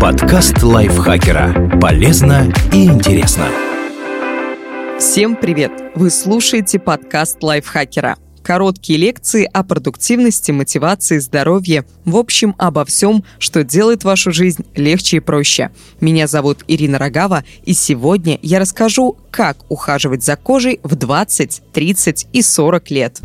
Подкаст лайфхакера. Полезно и интересно. Всем привет! Вы слушаете подкаст лайфхакера. Короткие лекции о продуктивности, мотивации, здоровье. В общем, обо всем, что делает вашу жизнь легче и проще. Меня зовут Ирина Рогава, и сегодня я расскажу, как ухаживать за кожей в 20, 30 и 40 лет.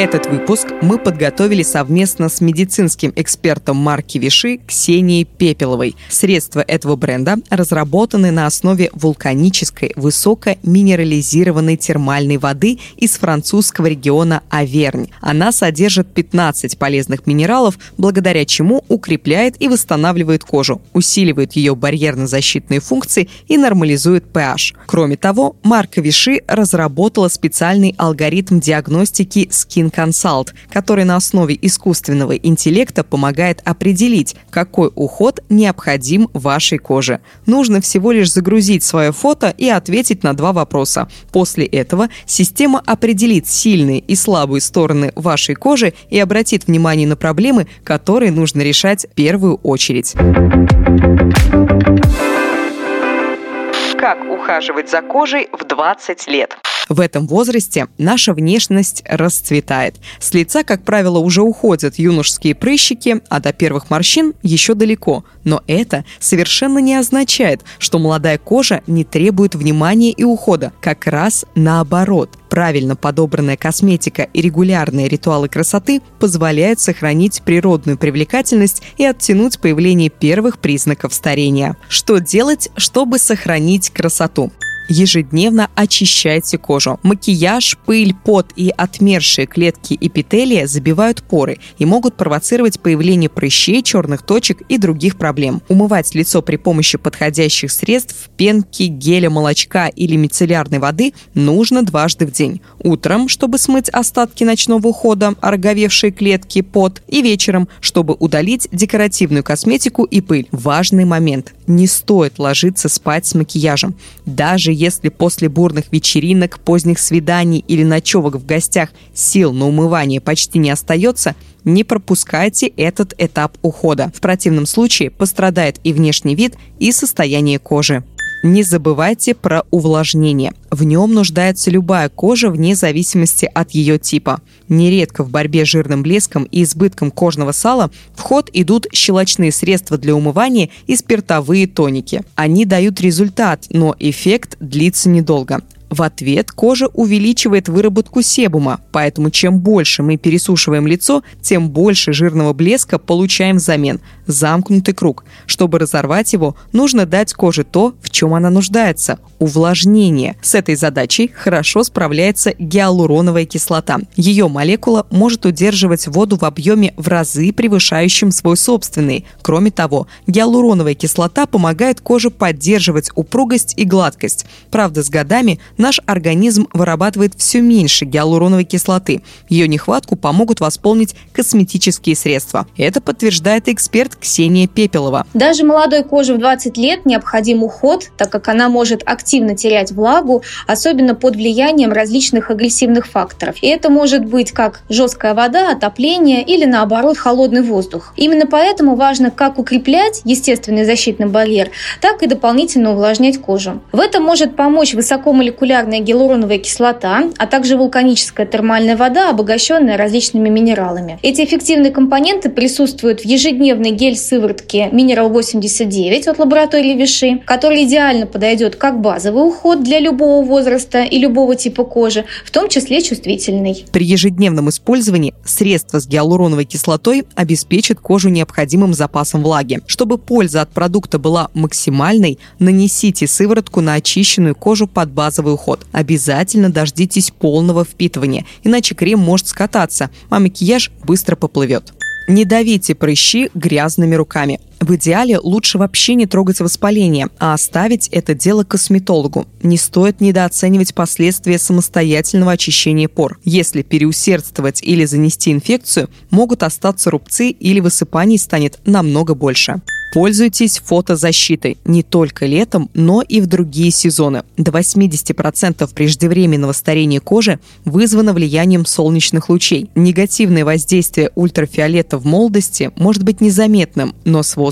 Этот выпуск мы подготовили совместно с медицинским экспертом марки Виши Ксенией Пепеловой. Средства этого бренда разработаны на основе вулканической высокоминерализированной термальной воды из французского региона Авернь. Она содержит 15 полезных минералов, благодаря чему укрепляет и восстанавливает кожу, усиливает ее барьерно-защитные функции и нормализует pH. Кроме того, марка Виши разработала специальный алгоритм диагностики Skin Consult, который на основе искусственного интеллекта помогает определить, какой уход необходим вашей коже. Нужно всего лишь загрузить свое фото и ответить на два вопроса. После этого система определит сильные и слабые стороны вашей кожи и обратит внимание на проблемы, которые нужно решать в первую очередь. Как ухаживать за кожей в 20 лет? В этом возрасте наша внешность расцветает. С лица, как правило, уже уходят юношеские прыщики, а до первых морщин еще далеко. Но это совершенно не означает, что молодая кожа не требует внимания и ухода. Как раз наоборот. Правильно подобранная косметика и регулярные ритуалы красоты позволяют сохранить природную привлекательность и оттянуть появление первых признаков старения. Что делать, чтобы сохранить красоту? Ежедневно очищайте кожу. Макияж, пыль, пот и отмершие клетки эпителия забивают поры и могут провоцировать появление прыщей, черных точек и других проблем. Умывать лицо при помощи подходящих средств, пенки, геля, молочка или мицеллярной воды нужно дважды в день. Утром, чтобы смыть остатки ночного ухода, ороговевшие клетки, пот, и вечером, чтобы удалить декоративную косметику и пыль. Важный момент. Не стоит ложиться спать с макияжем. Даже если после бурных вечеринок, поздних свиданий или ночевок в гостях сил на умывание почти не остается, не пропускайте этот этап ухода. В противном случае пострадает и внешний вид, и состояние кожи. Не забывайте про увлажнение. В нем нуждается любая кожа вне зависимости от ее типа. Нередко в борьбе с жирным блеском и избытком кожного сала в ход идут щелочные средства для умывания и спиртовые тоники. Они дают результат, но эффект длится недолго. В ответ кожа увеличивает выработку себума, поэтому чем больше мы пересушиваем лицо, тем больше жирного блеска получаем взамен. Замкнутый круг. Чтобы разорвать его, нужно дать коже то, в чем она нуждается – увлажнение. С этой задачей хорошо справляется гиалуроновая кислота. Ее молекула может удерживать воду в объеме в разы превышающем свой собственный. Кроме того, гиалуроновая кислота помогает коже поддерживать упругость и гладкость. Правда, с годами наш организм вырабатывает все меньше гиалуроновой кислоты. Ее нехватку помогут восполнить косметические средства. Это подтверждает эксперт Ксения Пепелова. Даже молодой коже в 20 лет необходим уход, так как она может активно терять влагу, особенно под влиянием различных агрессивных факторов. И это может быть как жесткая вода, отопление или наоборот холодный воздух. Именно поэтому важно как укреплять естественный защитный барьер, так и дополнительно увлажнять кожу. В этом может помочь высокомолекулярная молекулярная гиалуроновая кислота, а также вулканическая термальная вода, обогащенная различными минералами. Эти эффективные компоненты присутствуют в ежедневной гель-сыворотке Mineral 89 от лаборатории Виши, который идеально подойдет как базовый уход для любого возраста и любого типа кожи, в том числе чувствительный. При ежедневном использовании средства с гиалуроновой кислотой обеспечат кожу необходимым запасом влаги. Чтобы польза от продукта была максимальной, нанесите сыворотку на очищенную кожу под базовый уход. Обязательно дождитесь полного впитывания, иначе крем может скататься, а макияж быстро поплывет. Не давите прыщи грязными руками. В идеале лучше вообще не трогать воспаление, а оставить это дело косметологу. Не стоит недооценивать последствия самостоятельного очищения пор. Если переусердствовать или занести инфекцию, могут остаться рубцы или высыпаний станет намного больше. Пользуйтесь фотозащитой не только летом, но и в другие сезоны. До 80% преждевременного старения кожи вызвано влиянием солнечных лучей. Негативное воздействие ультрафиолета в молодости может быть незаметным, но с возрастом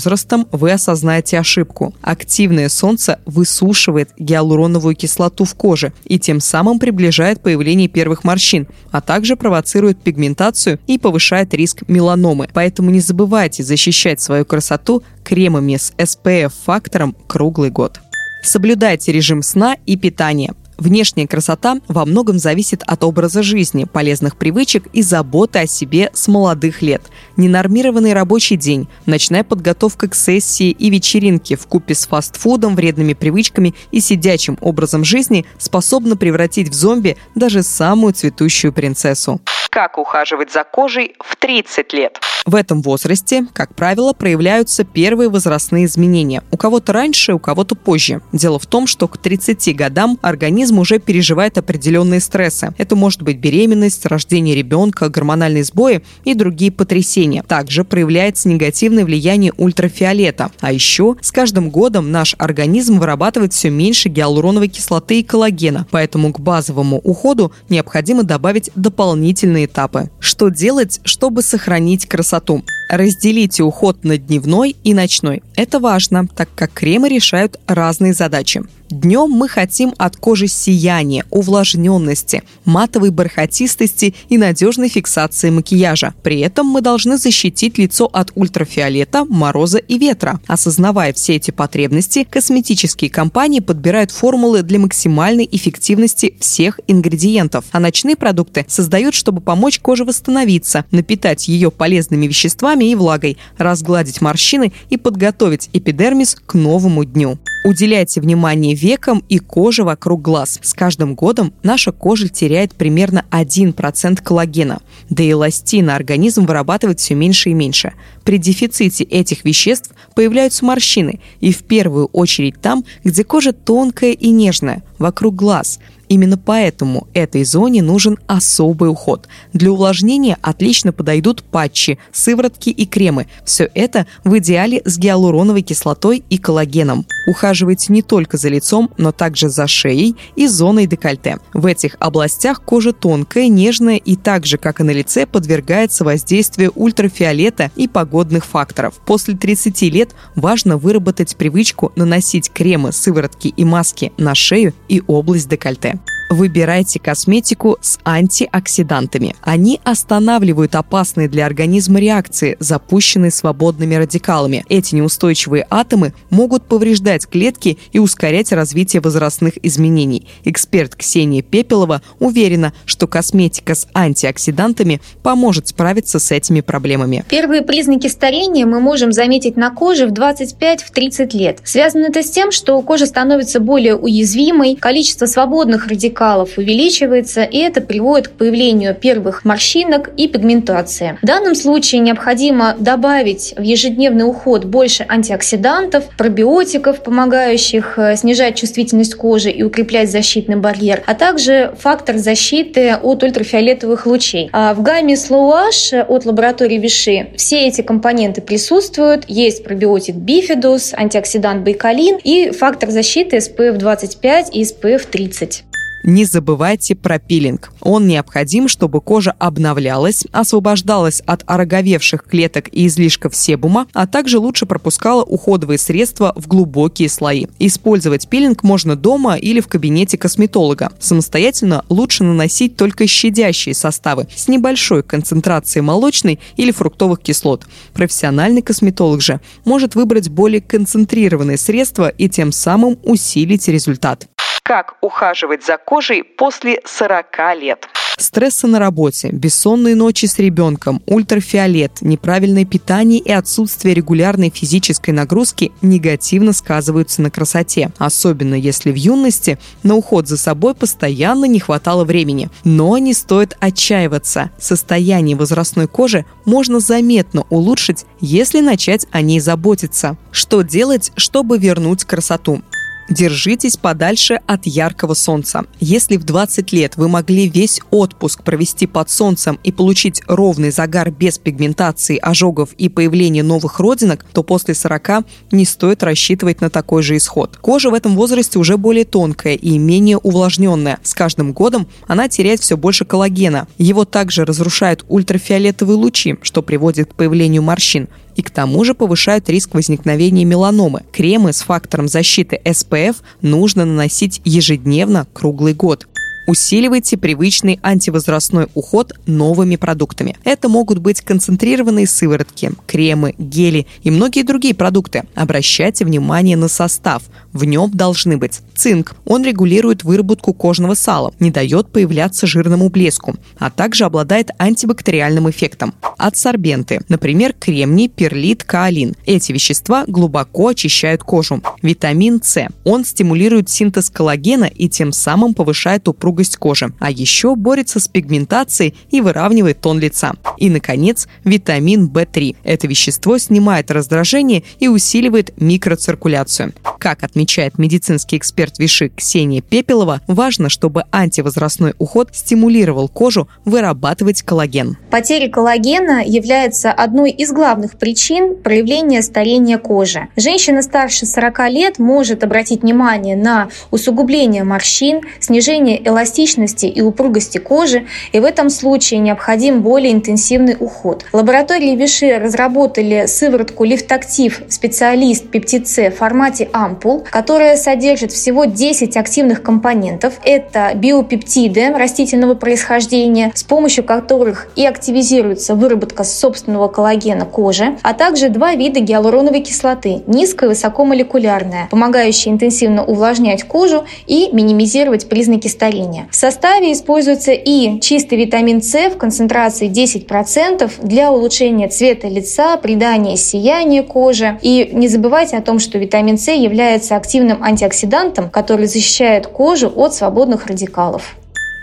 вы осознаете ошибку. Активное солнце высушивает гиалуроновую кислоту в коже и тем самым приближает появление первых морщин, а также провоцирует пигментацию и повышает риск меланомы. Поэтому не забывайте защищать свою красоту кремами с SPF-фактором круглый год. Соблюдайте режим сна и питания. Внешняя красота во многом зависит от образа жизни, полезных привычек и заботы о себе с молодых лет. Ненормированный рабочий день, ночная подготовка к сессии и вечеринке в купе с фастфудом, вредными привычками и сидячим образом жизни способны превратить в зомби даже самую цветущую принцессу. Как ухаживать за кожей в 30 лет? В этом возрасте, как правило, проявляются первые возрастные изменения. У кого-то раньше, у кого-то позже. Дело в том, что к 30 годам организм уже переживает определенные стрессы. Это может быть беременность, рождение ребенка, гормональные сбои и другие потрясения. Также проявляется негативное влияние ультрафиолета. А еще с каждым годом наш организм вырабатывает все меньше гиалуроновой кислоты и коллагена, поэтому к базовому уходу необходимо добавить дополнительные этапы. Что делать, чтобы сохранить красоту? Разделите уход на дневной и ночной. Это важно, так как кремы решают разные задачи. Днем мы хотим от кожи сияния, увлажненности, матовой бархатистости и надежной фиксации макияжа. При этом мы должны защитить лицо от ультрафиолета, мороза и ветра. Осознавая все эти потребности, косметические компании подбирают формулы для максимальной эффективности всех ингредиентов. А ночные продукты создают, чтобы помочь коже восстановиться, напитать ее полезными веществами и влагой, разгладить морщины и подготовить эпидермис к новому дню. Уделяйте внимание векам и коже вокруг глаз. С каждым годом наша кожа теряет примерно 1% коллагена, да и эластина организм вырабатывает все меньше и меньше. При дефиците этих веществ появляются морщины, и в первую очередь там, где кожа тонкая и нежная, вокруг глаз – Именно поэтому этой зоне нужен особый уход. Для увлажнения отлично подойдут патчи, сыворотки и кремы. Все это в идеале с гиалуроновой кислотой и коллагеном. Ухаживайте не только за лицом, но также за шеей и зоной декольте. В этих областях кожа тонкая, нежная и так же, как и на лице, подвергается воздействию ультрафиолета и погодных факторов. После 30 лет важно выработать привычку наносить кремы, сыворотки и маски на шею и область декольте. time. Выбирайте косметику с антиоксидантами. Они останавливают опасные для организма реакции, запущенные свободными радикалами. Эти неустойчивые атомы могут повреждать клетки и ускорять развитие возрастных изменений. Эксперт Ксения Пепелова уверена, что косметика с антиоксидантами поможет справиться с этими проблемами. Первые признаки старения мы можем заметить на коже в 25-30 лет. Связано это с тем, что кожа становится более уязвимой, количество свободных радикалов радикалов увеличивается, и это приводит к появлению первых морщинок и пигментации. В данном случае необходимо добавить в ежедневный уход больше антиоксидантов, пробиотиков, помогающих э, снижать чувствительность кожи и укреплять защитный барьер, а также фактор защиты от ультрафиолетовых лучей. А в гамме Slow Ash от лаборатории Виши все эти компоненты присутствуют. Есть пробиотик Bifidus, антиоксидант Байкалин и фактор защиты SPF 25 и SPF 30. Не забывайте про пилинг. Он необходим, чтобы кожа обновлялась, освобождалась от ороговевших клеток и излишков себума, а также лучше пропускала уходовые средства в глубокие слои. Использовать пилинг можно дома или в кабинете косметолога. Самостоятельно лучше наносить только щадящие составы с небольшой концентрацией молочной или фруктовых кислот. Профессиональный косметолог же может выбрать более концентрированные средства и тем самым усилить результат. Как ухаживать за кожей после 40 лет? Стрессы на работе, бессонные ночи с ребенком, ультрафиолет, неправильное питание и отсутствие регулярной физической нагрузки негативно сказываются на красоте, особенно если в юности на уход за собой постоянно не хватало времени. Но не стоит отчаиваться. Состояние возрастной кожи можно заметно улучшить, если начать о ней заботиться. Что делать, чтобы вернуть красоту? Держитесь подальше от яркого солнца. Если в 20 лет вы могли весь отпуск провести под солнцем и получить ровный загар без пигментации, ожогов и появления новых родинок, то после 40 не стоит рассчитывать на такой же исход. Кожа в этом возрасте уже более тонкая и менее увлажненная. С каждым годом она теряет все больше коллагена. Его также разрушают ультрафиолетовые лучи, что приводит к появлению морщин и к тому же повышают риск возникновения меланомы. Кремы с фактором защиты SPF нужно наносить ежедневно круглый год. Усиливайте привычный антивозрастной уход новыми продуктами. Это могут быть концентрированные сыворотки, кремы, гели и многие другие продукты. Обращайте внимание на состав. В нем должны быть цинк. Он регулирует выработку кожного сала, не дает появляться жирному блеску, а также обладает антибактериальным эффектом. Адсорбенты, например, кремний, перлит, каолин. Эти вещества глубоко очищают кожу. Витамин С. Он стимулирует синтез коллагена и тем самым повышает упругость упругость кожи, а еще борется с пигментацией и выравнивает тон лица. И, наконец, витамин В3. Это вещество снимает раздражение и усиливает микроциркуляцию. Как отмечает медицинский эксперт Виши Ксения Пепелова, важно, чтобы антивозрастной уход стимулировал кожу вырабатывать коллаген. Потеря коллагена является одной из главных причин проявления старения кожи. Женщина старше 40 лет может обратить внимание на усугубление морщин, снижение эластичности эластичности и упругости кожи, и в этом случае необходим более интенсивный уход. Лаборатории Виши разработали сыворотку Лифтактив специалист пептид в формате ампул, которая содержит всего 10 активных компонентов. Это биопептиды растительного происхождения, с помощью которых и активизируется выработка собственного коллагена кожи, а также два вида гиалуроновой кислоты – низкая и высокомолекулярная, помогающая интенсивно увлажнять кожу и минимизировать признаки старения питания. В составе используется и чистый витамин С в концентрации 10% для улучшения цвета лица, придания сияния кожи. И не забывайте о том, что витамин С является активным антиоксидантом, который защищает кожу от свободных радикалов.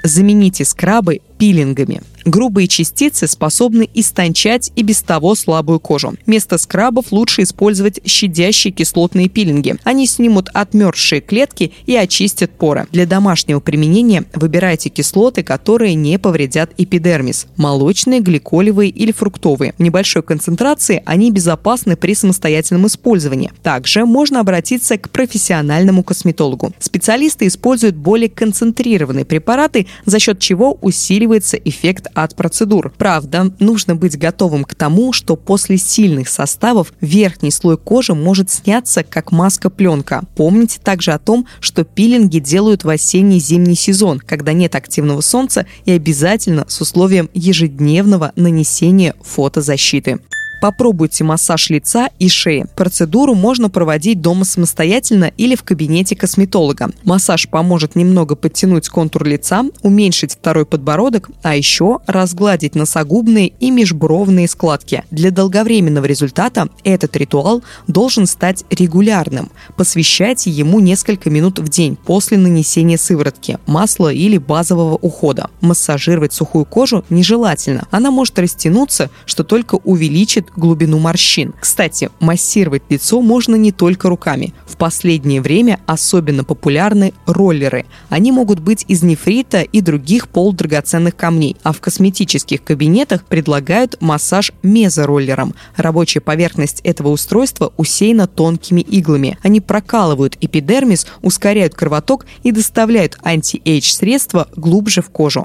Замените скрабы пилингами. Грубые частицы способны истончать и без того слабую кожу. Вместо скрабов лучше использовать щадящие кислотные пилинги. Они снимут отмерзшие клетки и очистят поры. Для домашнего применения выбирайте кислоты, которые не повредят эпидермис. Молочные, гликолевые или фруктовые. В небольшой концентрации они безопасны при самостоятельном использовании. Также можно обратиться к профессиональному косметологу. Специалисты используют более концентрированные препараты, за счет чего усиливается эффект от процедур. Правда, нужно быть готовым к тому, что после сильных составов верхний слой кожи может сняться как маска-пленка. Помните также о том, что пилинги делают в осенний-зимний сезон, когда нет активного солнца и обязательно с условием ежедневного нанесения фотозащиты. Попробуйте массаж лица и шеи. Процедуру можно проводить дома самостоятельно или в кабинете косметолога. Массаж поможет немного подтянуть контур лица, уменьшить второй подбородок, а еще разгладить носогубные и межбровные складки. Для долговременного результата этот ритуал должен стать регулярным. Посвящайте ему несколько минут в день после нанесения сыворотки, масла или базового ухода. Массажировать сухую кожу нежелательно. Она может растянуться, что только увеличит увеличит глубину морщин. Кстати, массировать лицо можно не только руками. В последнее время особенно популярны роллеры. Они могут быть из нефрита и других полудрагоценных камней, а в косметических кабинетах предлагают массаж мезороллером. Рабочая поверхность этого устройства усеяна тонкими иглами. Они прокалывают эпидермис, ускоряют кровоток и доставляют anti-age средства глубже в кожу.